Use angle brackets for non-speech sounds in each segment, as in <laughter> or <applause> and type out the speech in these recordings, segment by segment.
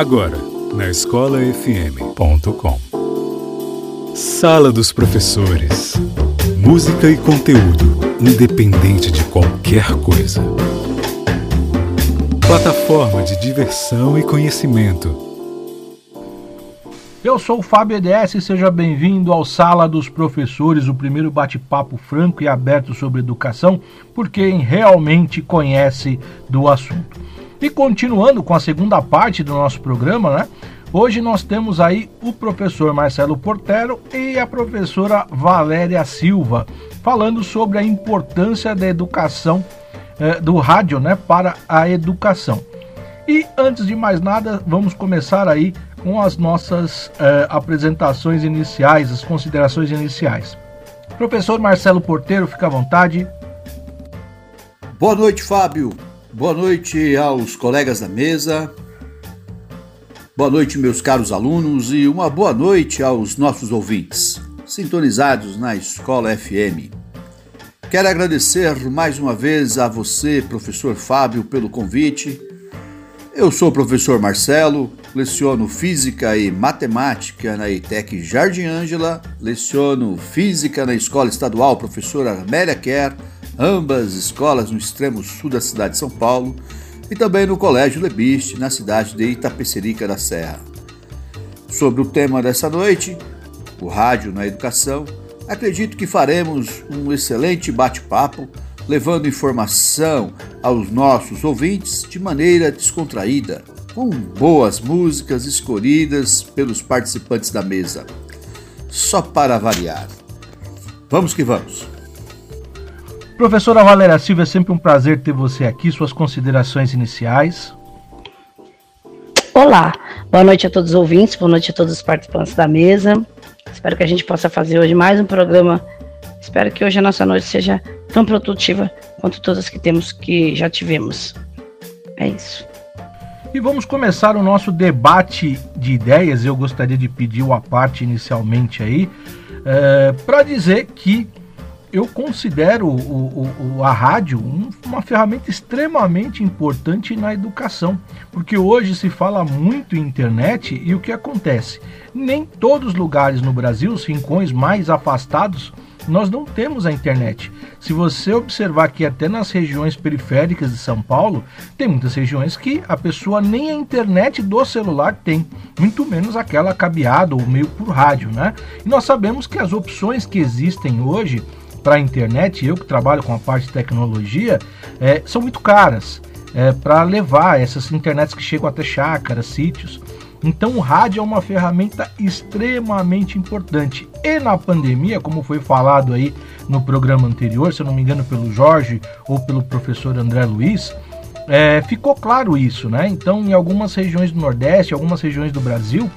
Agora, na escolafm.com. Sala dos Professores. Música e conteúdo, independente de qualquer coisa. Plataforma de diversão e conhecimento. Eu sou o Fábio EDS e seja bem-vindo ao Sala dos Professores, o primeiro bate-papo franco e aberto sobre educação por quem realmente conhece do assunto. E continuando com a segunda parte do nosso programa, né? Hoje nós temos aí o professor Marcelo Portero e a professora Valéria Silva falando sobre a importância da educação eh, do rádio, né, para a educação. E antes de mais nada, vamos começar aí com as nossas eh, apresentações iniciais, as considerações iniciais. Professor Marcelo Porteiro, fica à vontade. Boa noite, Fábio. Boa noite aos colegas da mesa. Boa noite, meus caros alunos, e uma boa noite aos nossos ouvintes, sintonizados na Escola FM. Quero agradecer mais uma vez a você, professor Fábio, pelo convite. Eu sou o professor Marcelo, leciono Física e Matemática na ETEC Jardim Ângela, leciono Física na Escola Estadual Professora Amélia Kerr, ambas escolas no extremo sul da cidade de São Paulo, e também no Colégio Lebiste, na cidade de Itapecerica da Serra. Sobre o tema dessa noite, o rádio na educação, acredito que faremos um excelente bate-papo, levando informação aos nossos ouvintes de maneira descontraída, com boas músicas escolhidas pelos participantes da mesa. Só para variar. Vamos que vamos! Professora Valéria Silva, é sempre um prazer ter você aqui. Suas considerações iniciais. Olá, boa noite a todos os ouvintes, boa noite a todos os participantes da mesa. Espero que a gente possa fazer hoje mais um programa. Espero que hoje a nossa noite seja tão produtiva quanto todas que temos que já tivemos. É isso. E vamos começar o nosso debate de ideias. Eu gostaria de pedir uma parte inicialmente aí é, para dizer que eu considero o, o, a rádio um, uma ferramenta extremamente importante na educação, porque hoje se fala muito em internet e o que acontece? Nem todos os lugares no Brasil, os rincões mais afastados, nós não temos a internet. Se você observar que até nas regiões periféricas de São Paulo, tem muitas regiões que a pessoa nem a internet do celular tem, muito menos aquela cabeada ou meio por rádio, né? E nós sabemos que as opções que existem hoje para a internet, eu que trabalho com a parte de tecnologia, é, são muito caras é, para levar essas internets que chegam até chácaras, sítios. Então o rádio é uma ferramenta extremamente importante. E na pandemia, como foi falado aí no programa anterior, se eu não me engano pelo Jorge ou pelo professor André Luiz, é, ficou claro isso, né? Então em algumas regiões do Nordeste, algumas regiões do Brasil,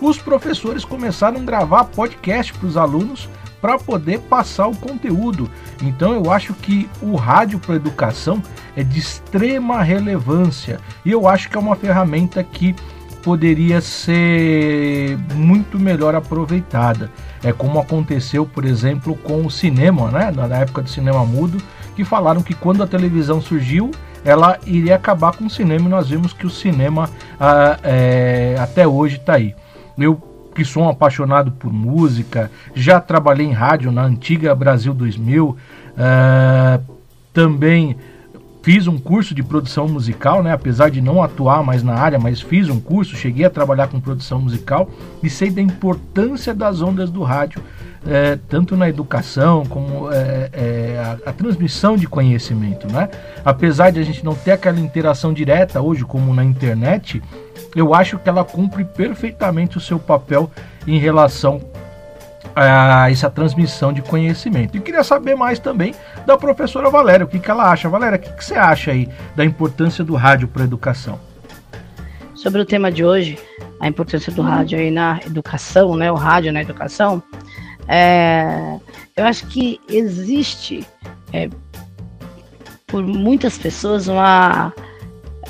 os professores começaram a gravar podcast para os alunos para poder passar o conteúdo. Então eu acho que o rádio para educação é de extrema relevância e eu acho que é uma ferramenta que poderia ser muito melhor aproveitada. É como aconteceu, por exemplo, com o cinema, né? Na época do cinema mudo, que falaram que quando a televisão surgiu, ela iria acabar com o cinema e nós vimos que o cinema ah, é, até hoje está aí. Eu que sou um apaixonado por música, já trabalhei em rádio na antiga Brasil 2000, uh, eh, também fiz um curso de produção musical, né? apesar de não atuar mais na área, mas fiz um curso, cheguei a trabalhar com produção musical e sei da importância das ondas do rádio, é, tanto na educação como é, a, a, transmissão de conhecimento. Né? Apesar de a gente não ter aquela interação direta hoje como na internet, eu acho que ela cumpre perfeitamente o seu papel em relação a essa transmissão de conhecimento. E queria saber mais também da professora Valéria, o que, que ela acha. Valéria, o que, que você acha aí da importância do rádio para a educação? Sobre o tema de hoje, a importância do rádio aí na educação, né? O rádio na educação, é, eu acho que existe é, por muitas pessoas uma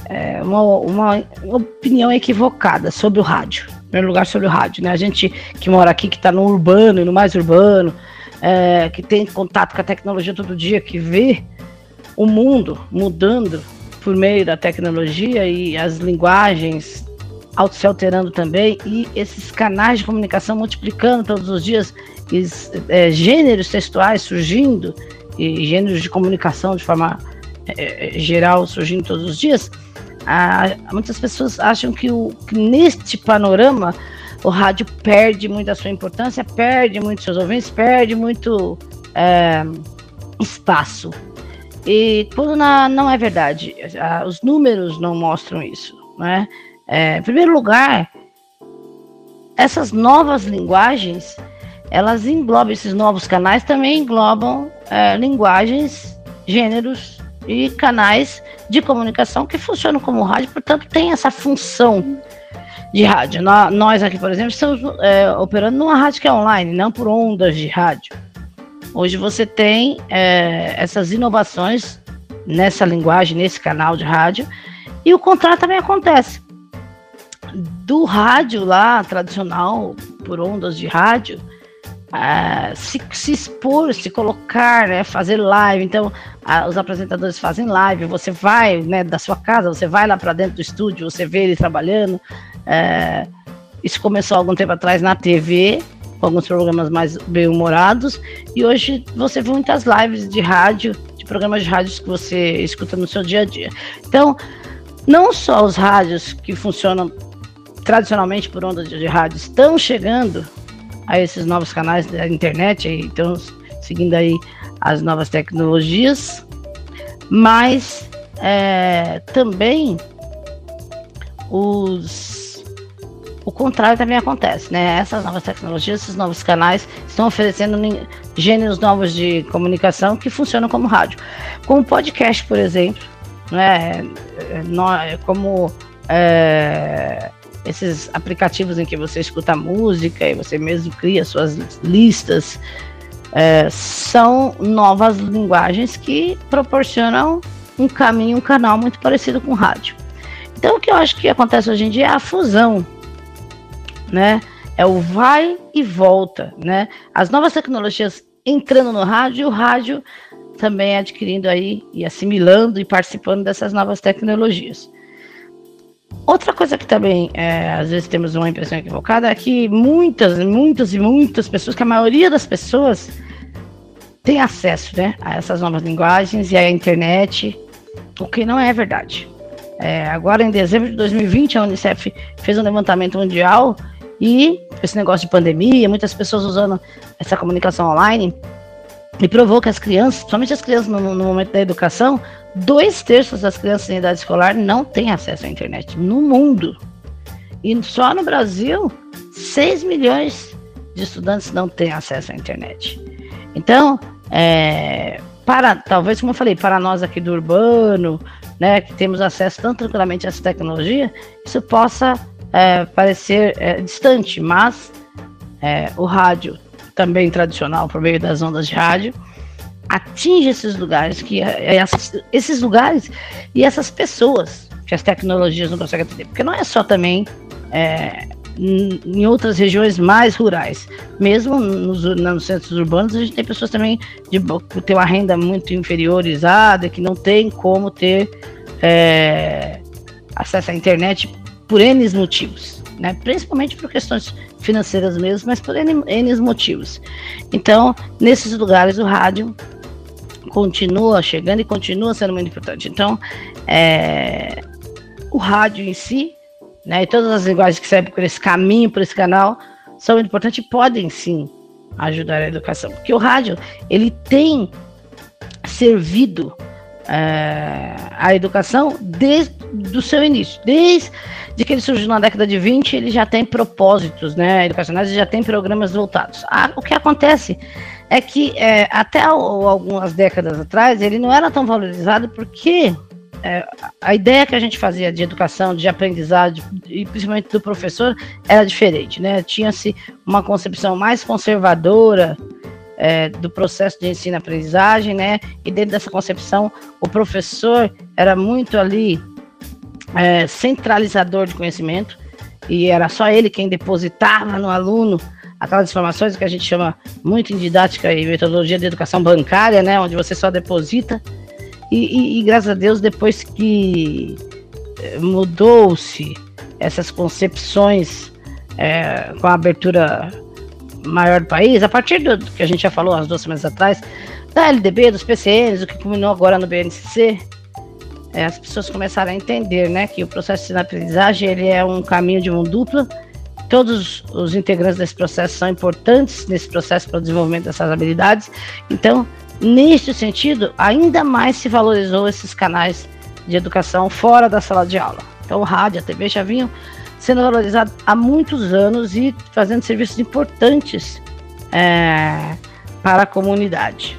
é, uma, uma, opinião equivocada sobre o rádio. Em primeiro lugar, sobre o rádio. Né? A gente que mora aqui, que está no urbano e no mais urbano, é, que tem contato com a tecnologia todo dia, que vê o mundo mudando por meio da tecnologia e as linguagens se alterando também e esses canais de comunicação multiplicando todos os dias, é, gêneros textuais surgindo e gêneros de comunicação de forma é, geral surgindo todos os dias, ah, muitas pessoas acham que, o, que neste panorama o rádio perde muito a sua importância, perde muito seus ouvintes, perde muito é, espaço. E quando na, não é verdade, os números não mostram isso. Né? É, em primeiro lugar, essas novas linguagens, elas englobam, esses novos canais também englobam é, linguagens, gêneros e canais de comunicação que funcionam como rádio, portanto, tem essa função de rádio. Nós aqui, por exemplo, estamos é, operando numa rádio que é online, não por ondas de rádio. Hoje você tem é, essas inovações nessa linguagem, nesse canal de rádio, e o contrário também acontece. Do rádio lá, tradicional, por ondas de rádio, uh, se, se, expor, se colocar, né, fazer live. Então, os apresentadores fazem live, você vai né, da sua casa, você vai lá para dentro do estúdio, você vê ele trabalhando. Uh, isso começou algum tempo atrás na TV, com alguns programas mais bem-humorados, e hoje você vê muitas lives de rádio, de programas de rádios que você escuta no seu dia a dia. Então, não só os rádios que funcionam tradicionalmente por ondas de rádio estão chegando a esses novos canais da internet, então seguindo aí as novas tecnologias, mas é, também os o contrário também acontece, né? Essas novas tecnologias, esses novos canais estão oferecendo gêneros novos de comunicação que funcionam como rádio, como podcast, por exemplo, né? É, como é, esses aplicativos em que você escuta música e você mesmo cria suas listas, é, são novas linguagens que proporcionam um caminho, um canal muito parecido com rádio. Então, o que eu acho que acontece hoje em dia é a fusão, né? É o vai e volta, né? As novas tecnologias entrando no rádio e o rádio também adquirindo aí e assimilando e participando dessas novas tecnologias. Outra coisa que também, é, às vezes temos uma impressão equivocada, é que muitas, muitas e muitas pessoas, que a maioria das pessoas tem acesso né, a essas novas linguagens e à internet, o que não é verdade. É, agora, em dezembro de 2020, a Unicef fez um levantamento mundial e esse negócio de pandemia, muitas pessoas usando essa comunicação online, e provou que as crianças, principalmente as crianças no, no, momento da educação, dois terços das crianças em idade escolar não têm acesso à internet no mundo. E só no Brasil, 6 milhões de estudantes não têm acesso à internet. Então, é, para, talvez, como eu falei, para nós aqui do urbano, né, que temos acesso tão tranquilamente a essa tecnologia, isso possa é, parecer é, distante, mas é, o rádio também tradicional por meio das ondas de rádio, atinge esses lugares que é, é, esses lugares e essas pessoas que as tecnologias não conseguem atender, porque não é só também é, em outras regiões mais rurais, mesmo nos, nos, centros urbanos a gente tem pessoas também de que tem uma renda muito inferiorizada que não tem como ter é, acesso à internet por N motivos, né? principalmente por questões financeiras mesmo, mas por N, N motivos. Então, nesses lugares, o rádio continua chegando e continua sendo muito importante. Então, é, o rádio em si, né, e todas as linguagens que servem por esse caminho, por esse canal, são importantes e podem sim ajudar a educação. Porque o rádio, ele tem servido é, a educação desde o seu início, desde de que ele surgiu na década de 20, ele já tem propósitos né, educacionais, ele já tem programas voltados. Ah, o que acontece é que é, até algumas décadas atrás ele não era tão valorizado porque é, a ideia que a gente fazia de educação, de aprendizado, e principalmente do professor, era diferente, né? Tinha-se uma concepção mais conservadora é, do processo de ensino-aprendizagem, né? E dentro dessa concepção, o professor era muito ali é, centralizador de conhecimento e era só ele quem depositava no aluno aquelas informações que a gente chama muito em didática e metodologia de educação bancária, né, onde você só deposita. E, e, e graças a Deus, depois que é, mudou-se essas concepções é, com a abertura maior do país, a partir do que a gente já falou as duas semanas atrás, da LDB, dos PCNs, o que culminou agora no BNCC, é, as pessoas começaram a entender né, que o processo de aprendizagem ele é um caminho de mão dupla. Todos os integrantes desse processo são importantes nesse processo para o desenvolvimento dessas habilidades. Então, neste sentido, ainda mais se valorizou esses canais de educação fora da sala de aula. Então, o rádio, a TV já vinham sendo valorizados há muitos anos e fazendo serviços importantes é, para a comunidade.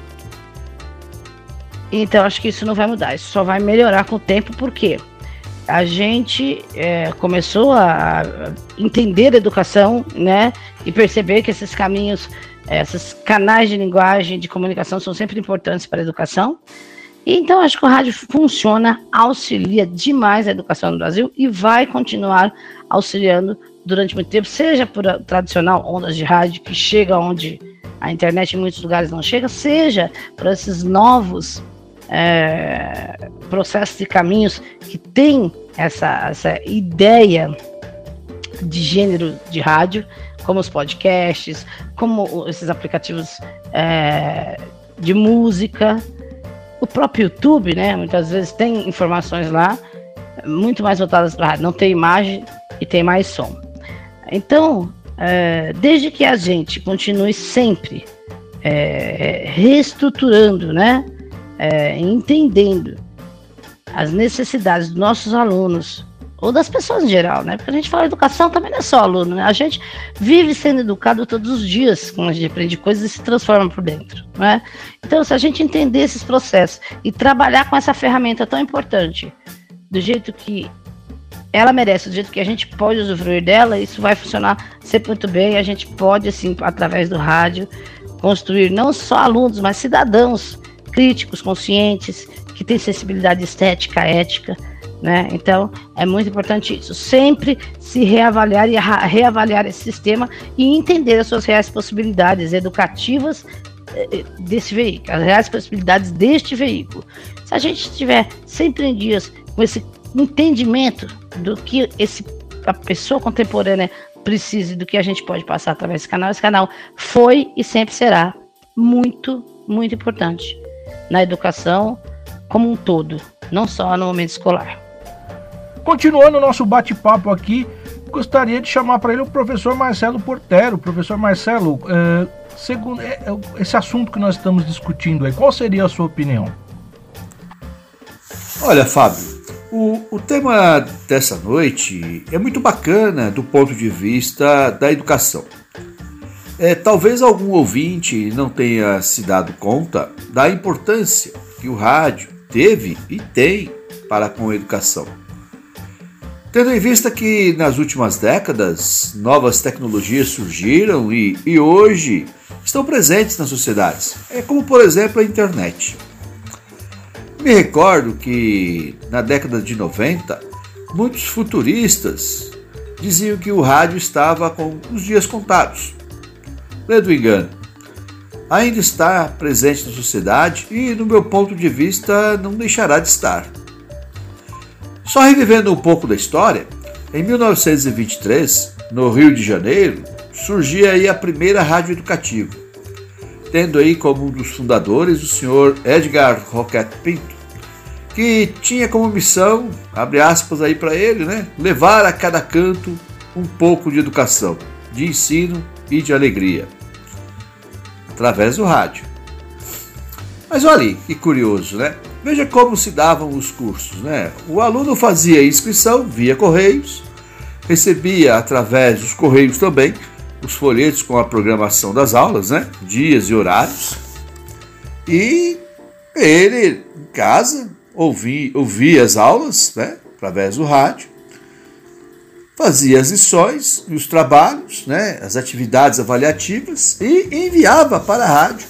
Então, acho que isso não vai mudar, isso só vai melhorar com o tempo, porque a gente é, começou a entender a educação, né, e perceber que esses caminhos, esses canais de linguagem, de comunicação são sempre importantes para a educação. Então, acho que o rádio funciona, auxilia demais a educação no Brasil e vai continuar auxiliando durante muito tempo, seja por tradicional ondas de rádio que chega onde a internet em muitos lugares não chega, seja por esses novos é, processos e caminhos que tem essa, essa ideia de gênero de rádio, como os podcasts, como esses aplicativos é, de música, o próprio YouTube, né? Muitas vezes tem informações lá muito mais voltadas para rádio, não tem imagem e tem mais som. Então, é, desde que a gente continue sempre é, reestruturando, né? É, entendendo as necessidades dos nossos alunos, ou das pessoas em geral, né? Porque a gente fala educação também não é só aluno, né? A gente vive sendo educado todos os dias, quando a gente aprende coisas e se transforma por dentro, né? Então, se a gente entender esses processos e trabalhar com essa ferramenta tão importante, do jeito que ela merece, do jeito que a gente pode usufruir dela, isso vai funcionar sempre muito bem. A gente pode, assim, através do rádio, construir não só alunos, mas cidadãos críticos, conscientes, que têm sensibilidade estética, ética, né? Então é muito importante isso. Sempre se reavaliar e reavaliar esse sistema e entender as suas reais possibilidades educativas eh, eh, desse veículo, as reais possibilidades deste veículo. Se a gente estiver sempre em dias com esse entendimento do que esse, a pessoa contemporânea precisa e do que a gente pode passar através desse canal, esse canal foi e sempre será muito, muito importante na educação como um todo, não só no momento escolar. Continuando o nosso bate-papo aqui, gostaria de chamar para ele o professor Marcelo Portero. Professor Marcelo, é, segundo é, é, esse assunto que nós estamos discutindo aí, qual seria a sua opinião? Olha, Fábio, o, o tema dessa noite é muito bacana do ponto de vista da educação. É, talvez algum ouvinte não tenha se dado conta da importância que o rádio teve e tem para com a educação. Tendo em vista que nas últimas décadas novas tecnologias surgiram e, e hoje estão presentes nas sociedades, é como por exemplo a internet. Me recordo que na década de 90 muitos futuristas diziam que o rádio estava com os dias contados. Ledo engano. Ainda está presente na sociedade e, no meu ponto de vista, não deixará de estar. Só revivendo um pouco da história, em 1923, no Rio de Janeiro, surgia aí a primeira rádio educativa, tendo aí como um dos fundadores o senhor Edgar Roquette Pinto, que tinha como missão, abre aspas aí para ele, né, levar a cada canto um pouco de educação, de ensino e de alegria, através do rádio. Mas olha que curioso, né? Veja como se davam os cursos, né? O aluno fazia inscrição via correios, recebia através dos correios também os folhetos com a programação das aulas, né? Dias e horários. E ele em casa ouvia, ouvia as aulas, né? Através do rádio, fazia as lições e os trabalhos, né? As atividades avaliativas e enviava para a rádio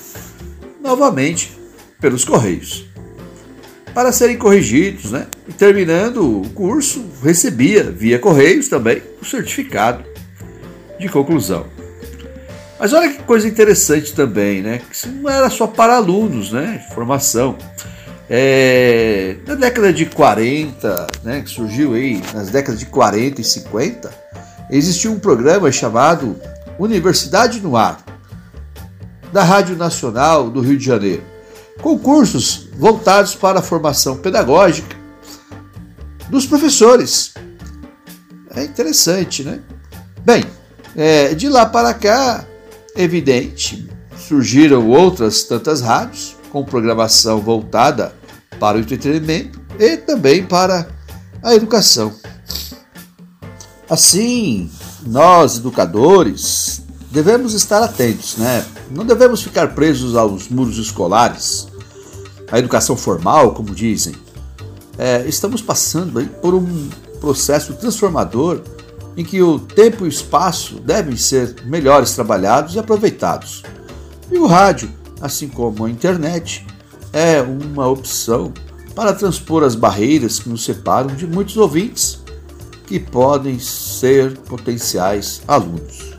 novamente pelos correios para serem corrigidos, né? E terminando o curso, recebia via correios também o certificado de conclusão. Mas olha que coisa interessante também, né? Que isso não era só para alunos, né? Formação. É, na década de 40, né, que surgiu aí nas décadas de 40 e 50, existiu um programa chamado Universidade no Ar, da Rádio Nacional do Rio de Janeiro, com cursos voltados para a formação pedagógica dos professores. É interessante, né? Bem, é, de lá para cá, evidente, surgiram outras tantas rádios com programação voltada para o entretenimento e também para a educação. Assim, nós, educadores, devemos estar atentos, né? Não devemos ficar presos aos muros escolares, à educação formal, como dizem. É, estamos passando aí por um processo transformador em que o tempo e o espaço devem ser melhores trabalhados e aproveitados. E o rádio, assim como a internet, é uma opção para transpor as barreiras que nos separam de muitos ouvintes que podem ser potenciais alunos.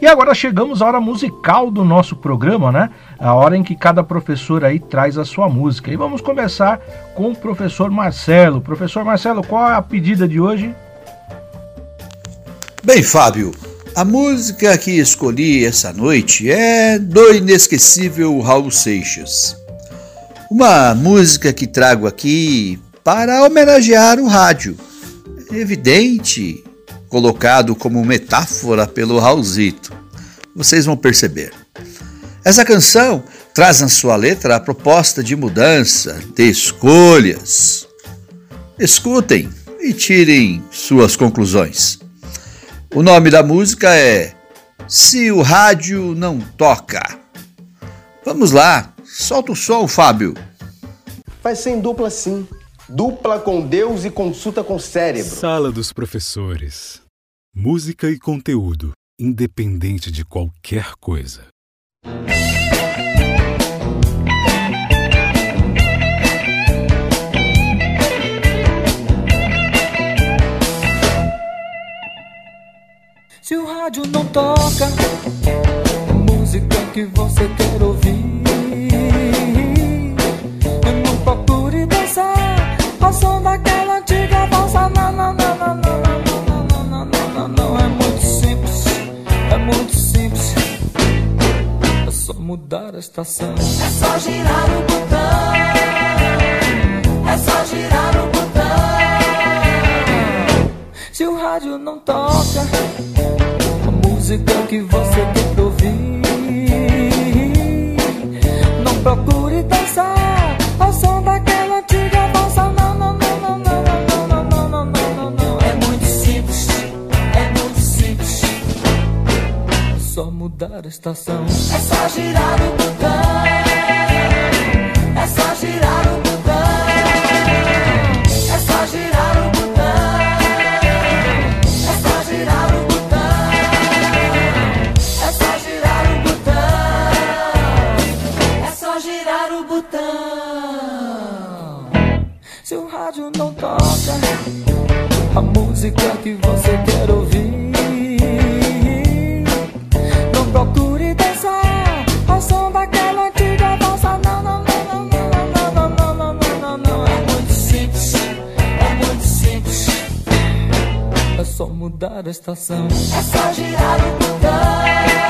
E agora chegamos à hora musical do nosso programa, né? A hora em que cada professor aí traz a sua música. E vamos começar com o professor Marcelo. Professor Marcelo, qual é a pedida de hoje? Bem, Fábio, a música que escolhi essa noite é do inesquecível Raul Seixas. Uma música que trago aqui para homenagear o rádio. Evidente, colocado como metáfora pelo Raulzito. Vocês vão perceber. Essa canção traz na sua letra a proposta de mudança, de escolhas. Escutem e tirem suas conclusões. O nome da música é Se o Rádio Não Toca. Vamos lá, solta o som, Fábio. Vai ser em dupla sim. Dupla com Deus e consulta com o cérebro. Sala dos Professores. Música e conteúdo, independente de qualquer coisa. Rádio não toca música que você quer ouvir, não procure dançar ao som daquela antiga valsa. Não, não, não, não, não, não, não, não, não, não, não. É muito simples, é muito simples. É só mudar a estação. É só girar o botão. É só girar o botão. Se o rádio não toca música que você quer ouvir, não procure dançar ao som daquela antiga valsa. Não, não, não, não, não, não, não, não, não, não, não. É muito simples, é muito simples. É só mudar a estação. É só girar o botão. Música que você quer ouvir, não procure dançar ao som daquela antiga valsa. Não, não, não, não, não, não, não, não, não, não. É muito simples, é muito simples. É só mudar a estação. É só girar o botão.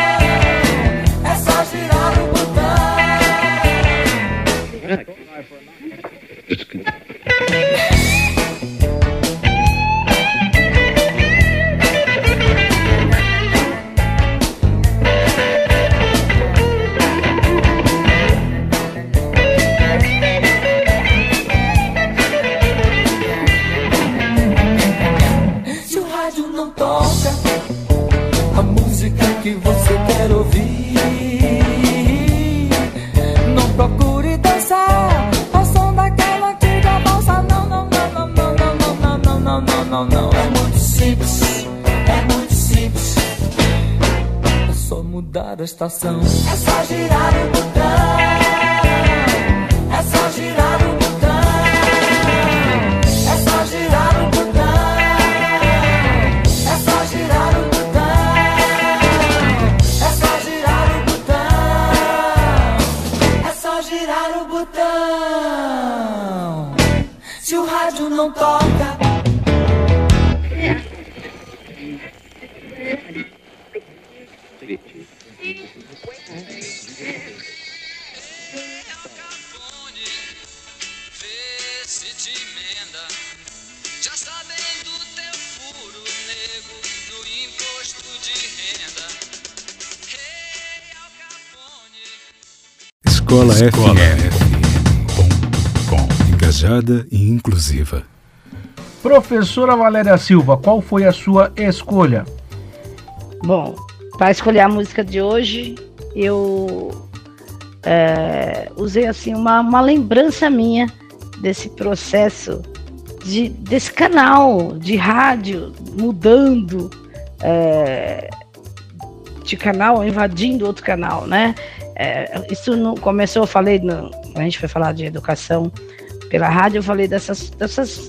Estação. É só girar o Escola, FM.com Engajada e inclusiva. Professora Valéria Silva, qual foi a sua escolha? Bom, para escolher a música de hoje, eu é, usei assim uma, uma lembrança minha desse processo de, desse canal de rádio mudando é, de canal, invadindo outro canal, né? É, isso não começou, eu falei, no, a gente foi falar de educação pela rádio, eu falei dessas, dessas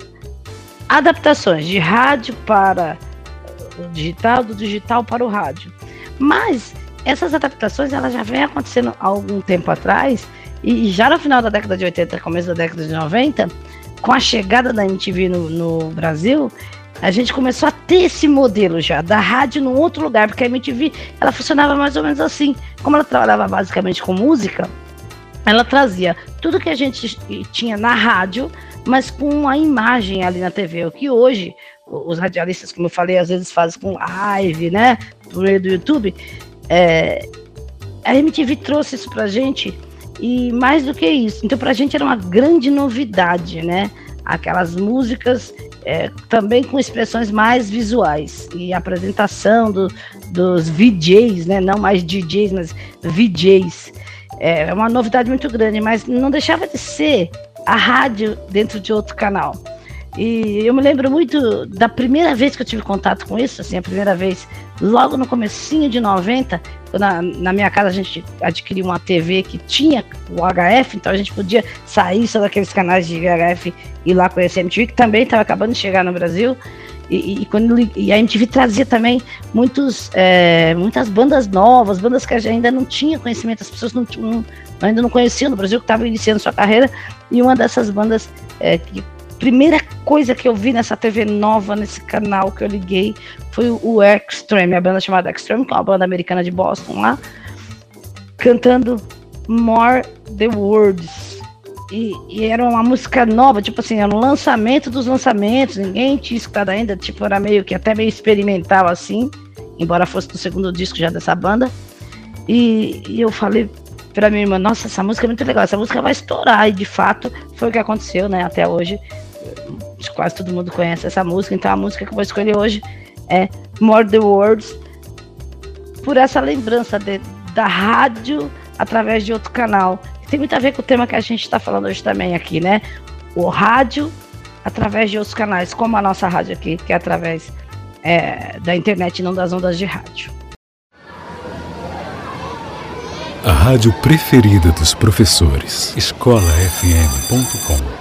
adaptações de rádio para o digital, do digital para o rádio. Mas essas adaptações elas já vêm acontecendo há algum tempo atrás e já no final da década de 80, começo da década de 90, com a chegada da MTV no, no Brasil, a gente começou a ter esse modelo já da rádio num outro lugar, porque a MTV ela funcionava mais ou menos assim. Como ela trabalhava basicamente com música, ela trazia tudo que a gente tinha na rádio, mas com a imagem ali na TV. O que hoje os radialistas, como eu falei, às vezes fazem com live, né? Por meio do YouTube. É, a MTV trouxe isso pra gente e mais do que isso. Então, pra gente era uma grande novidade, né? Aquelas músicas é, também com expressões mais visuais e apresentação do, dos VJs, né? Não mais DJs, mas VJs. É uma novidade muito grande, mas não deixava de ser a rádio dentro de outro canal. E eu me lembro muito da primeira vez que eu tive contato com isso, assim, a primeira vez, logo no comecinho de 90, na, na minha casa a gente adquiriu uma TV que tinha o HF, então a gente podia sair só daqueles canais de VHF e ir lá conhecer a MTV, que também estava acabando de chegar no Brasil. E, e, quando, e a MTV trazia também muitos, é, muitas bandas novas, bandas que ainda não tinha conhecimento, as pessoas não, não ainda não conheciam no Brasil, que estavam iniciando sua carreira, e uma dessas bandas é, que primeira coisa que eu vi nessa TV nova, nesse canal que eu liguei, foi o Extreme, a banda chamada Extreme, que é uma banda americana de Boston lá, cantando More the Words. E, e, era uma música nova, tipo assim, era um lançamento dos lançamentos, ninguém tinha escutado ainda, tipo, era meio que até meio experimental assim, embora fosse do segundo disco já dessa banda. E, e eu falei pra minha irmã, nossa, essa música é muito legal, essa música vai estourar, e de fato foi o que aconteceu, né, até hoje. Quase todo mundo conhece essa música, então a música que eu vou escolher hoje é More the Words, por essa lembrança de, da rádio através de outro canal tem muito a ver com o tema que a gente está falando hoje também aqui, né? O rádio através de outros canais, como a nossa rádio aqui, que é através é, da internet e não das ondas de rádio. A rádio preferida dos professores. escolafm.com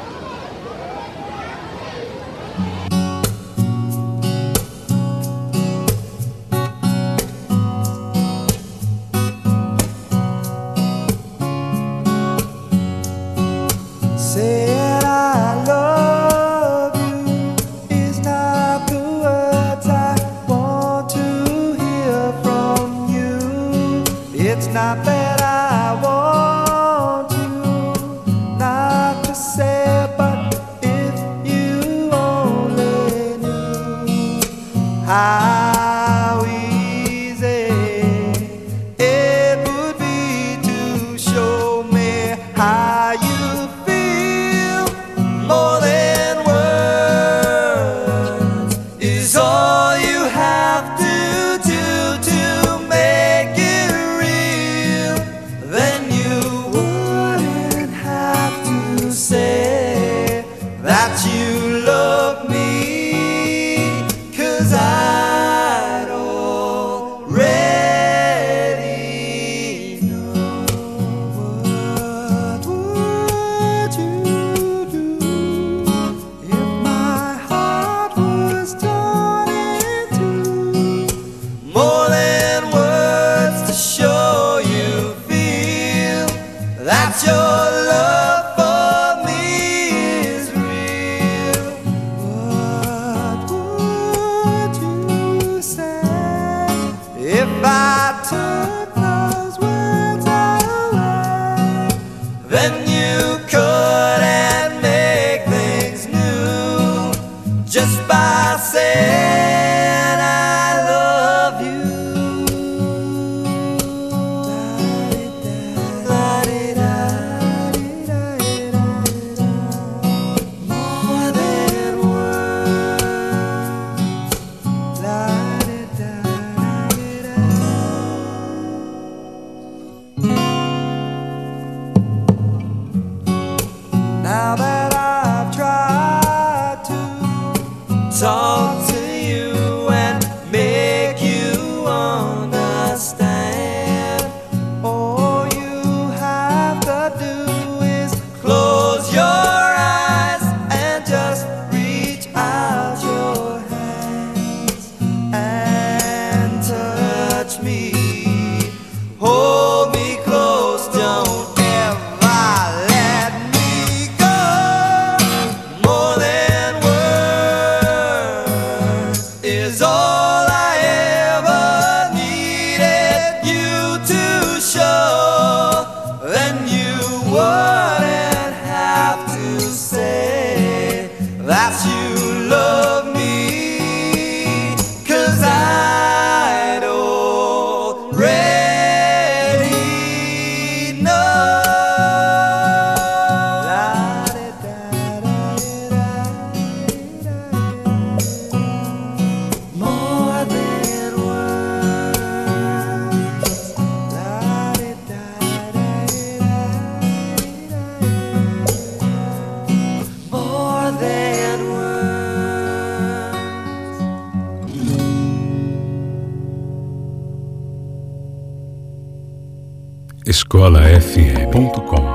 escolafm.com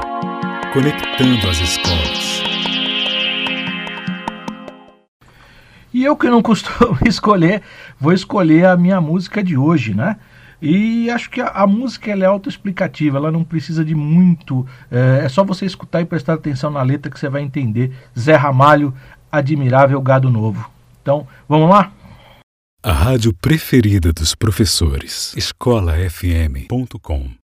Conectando as escolas. E eu que não costumo <laughs> escolher, vou escolher a minha música de hoje, né? E acho que a, a música ela é autoexplicativa, ela não precisa de muito. É, é só você escutar e prestar atenção na letra que você vai entender. Zé Ramalho, Admirável Gado Novo. Então, vamos lá? A rádio preferida dos professores. escolafm.com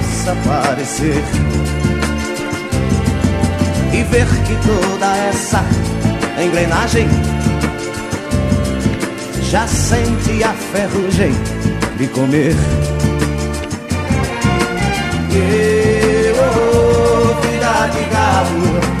parecer. E ver que toda essa engrenagem já sente a ferrugem de comer. E, oh, vida de gado,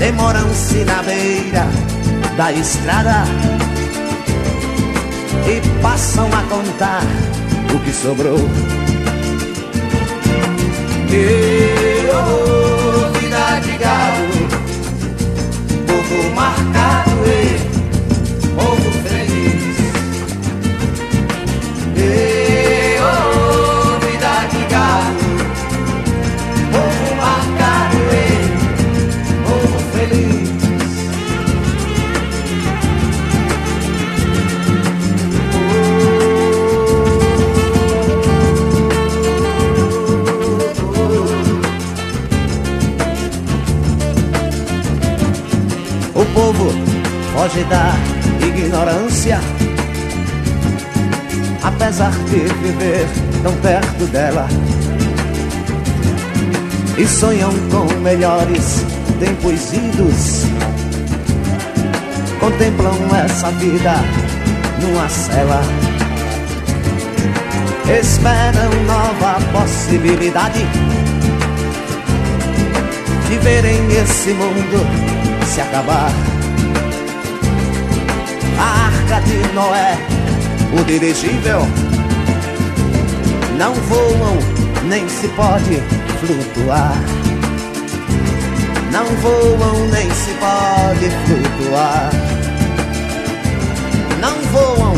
demoram-se na beira da estrada e passam a contar o que sobrou. E, oh, vida de gado, povo marcado apesar de viver tão perto dela. E sonham com melhores tempos idos. Contemplam essa vida numa cela. Esperam nova possibilidade de verem esse mundo se acabar. A arca de Noé, o dirigível, não voam nem se pode flutuar. Não voam nem se pode flutuar. Não voam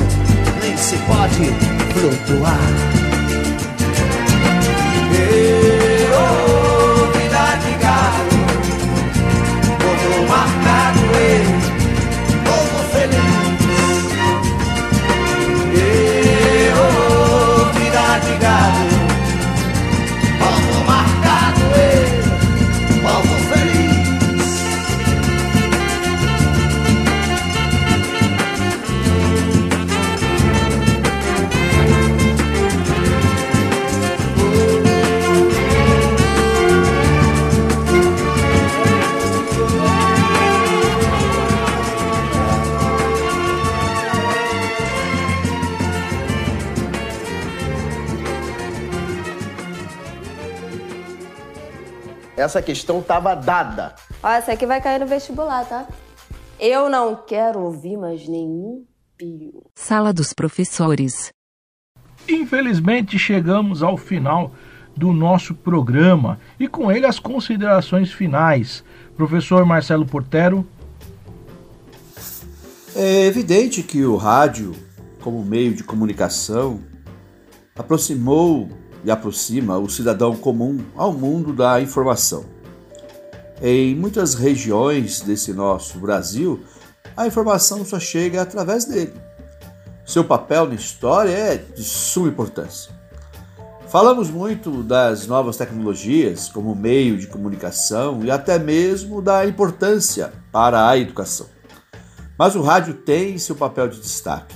nem se pode flutuar. Essa questão estava dada. Ó, essa aqui vai cair no vestibular, tá? Eu não quero ouvir mais nenhum pio. Sala dos professores. Infelizmente chegamos ao final do nosso programa e com ele as considerações finais. Professor Marcelo Portero. É evidente que o rádio, como meio de comunicação, aproximou e aproxima o cidadão comum ao mundo da informação. Em muitas regiões desse nosso Brasil, a informação só chega através dele. Seu papel na história é de suma importância. Falamos muito das novas tecnologias como meio de comunicação e até mesmo da importância para a educação. Mas o rádio tem seu papel de destaque,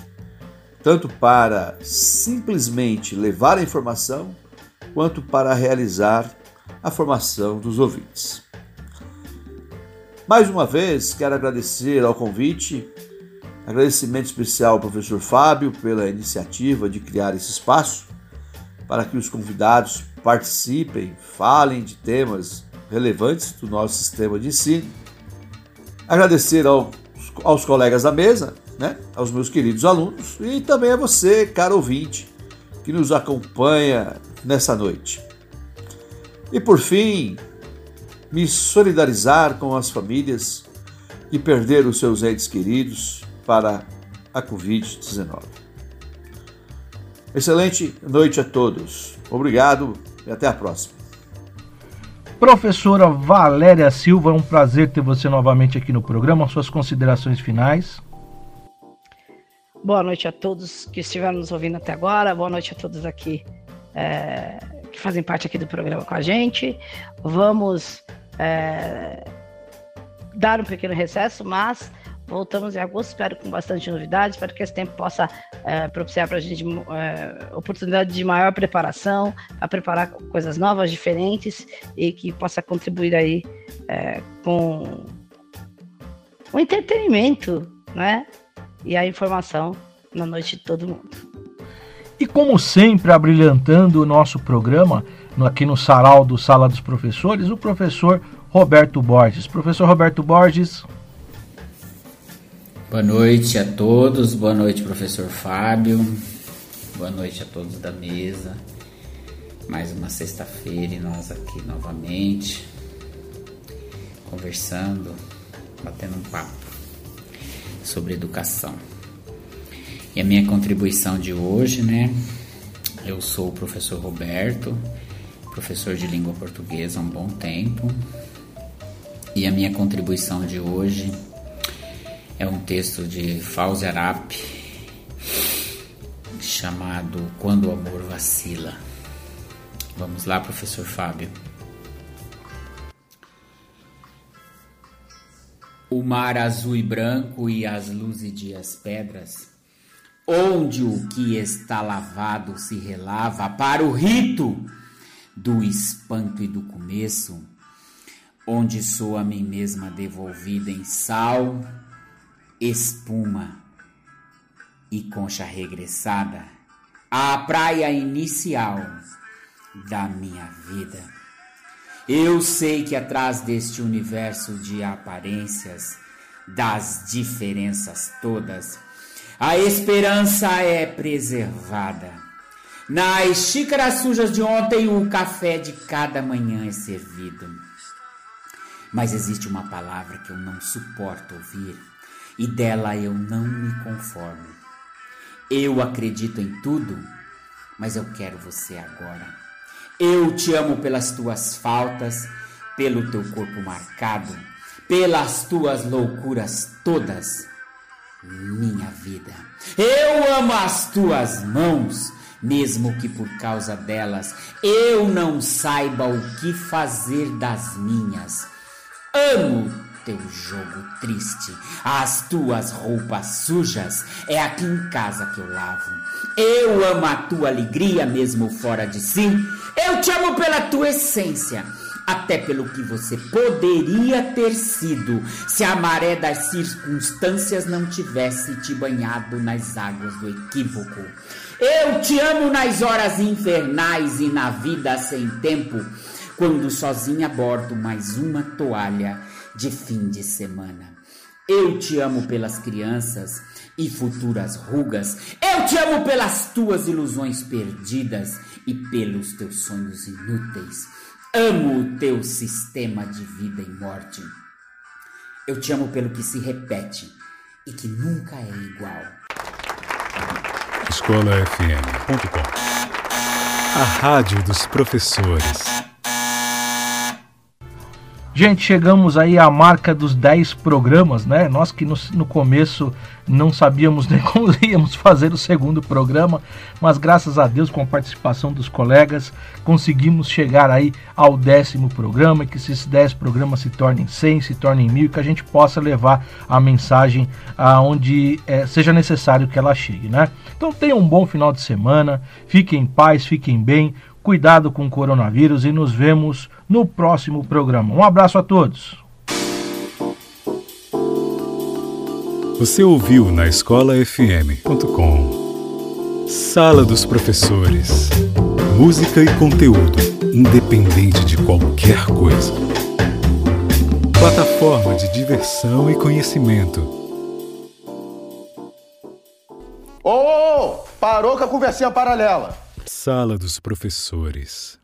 tanto para simplesmente levar a informação, quanto para realizar a formação dos ouvintes. Mais uma vez, quero agradecer ao convite, agradecimento especial ao professor Fábio pela iniciativa de criar esse espaço para que os convidados participem, falem de temas relevantes do nosso sistema de ensino. Agradecer ao, aos colegas da mesa, né, aos meus queridos alunos e também a você, caro ouvinte, que nos acompanha nessa noite. E por fim, me solidarizar com as famílias que perderam seus entes queridos para a Covid-19. Excelente noite a todos. Obrigado e até a próxima. Professora Valéria Silva, é um prazer ter você novamente aqui no programa. Suas considerações finais. Boa noite a todos que estiveram nos ouvindo até agora. Boa noite a todos aqui é, que fazem parte aqui do programa com a gente. Vamos é, dar um pequeno recesso, mas voltamos em agosto. Espero com bastante novidades. Espero que esse tempo possa é, propiciar para a gente é, oportunidade de maior preparação, a preparar coisas novas, diferentes e que possa contribuir aí é, com o entretenimento, né? E a informação na noite de todo mundo. E como sempre, abrilhantando o nosso programa, aqui no Sarau do Sala dos Professores, o professor Roberto Borges. Professor Roberto Borges, Boa noite a todos, boa noite, professor Fábio, boa noite a todos da mesa. Mais uma sexta-feira e nós aqui novamente, conversando, batendo um papo sobre educação. E a minha contribuição de hoje, né? Eu sou o professor Roberto, professor de língua portuguesa há um bom tempo. E a minha contribuição de hoje é um texto de Arap chamado Quando o Amor Vacila. Vamos lá, professor Fábio. O mar azul e branco e as luzidias pedras, onde o que está lavado se relava para o rito do espanto e do começo, onde sou a mim mesma devolvida em sal, espuma e concha regressada à praia inicial da minha vida. Eu sei que atrás deste universo de aparências, das diferenças todas, a esperança é preservada. Nas xícaras sujas de ontem, o café de cada manhã é servido. Mas existe uma palavra que eu não suporto ouvir e dela eu não me conformo. Eu acredito em tudo, mas eu quero você agora. Eu te amo pelas tuas faltas, pelo teu corpo marcado, pelas tuas loucuras todas. Minha vida. Eu amo as tuas mãos, mesmo que por causa delas eu não saiba o que fazer das minhas. Amo teu jogo triste, as tuas roupas sujas, é aqui em casa que eu lavo. Eu amo a tua alegria mesmo fora de si. Eu te amo pela tua essência, até pelo que você poderia ter sido se a maré das circunstâncias não tivesse te banhado nas águas do equívoco. Eu te amo nas horas infernais e na vida sem tempo, quando sozinha bordo mais uma toalha de fim de semana. Eu te amo pelas crianças e futuras rugas. Eu te amo pelas tuas ilusões perdidas e pelos teus sonhos inúteis. Amo o teu sistema de vida e morte. Eu te amo pelo que se repete e que nunca é igual. escolafm.com A rádio dos professores. Gente, chegamos aí à marca dos 10 programas, né? Nós que no, no, começo não sabíamos <laughs> nem como íamos fazer o segundo programa, mas graças a Deus, com a participação dos colegas, conseguimos chegar aí ao décimo programa que esses 10 programas se tornem 100, se tornem mil que a gente possa levar a mensagem aonde é, seja necessário que ela chegue, né? Então tenham um bom final de semana, fiquem em paz, fiquem bem, cuidado com o coronavírus e nos vemos no próximo programa. Um abraço a todos. Você ouviu na escolafm.com Sala dos Professores. Música e conteúdo, independente de qualquer coisa. Plataforma de diversão e conhecimento. Ô, oh, parou com a conversinha paralela. Sala dos Professores.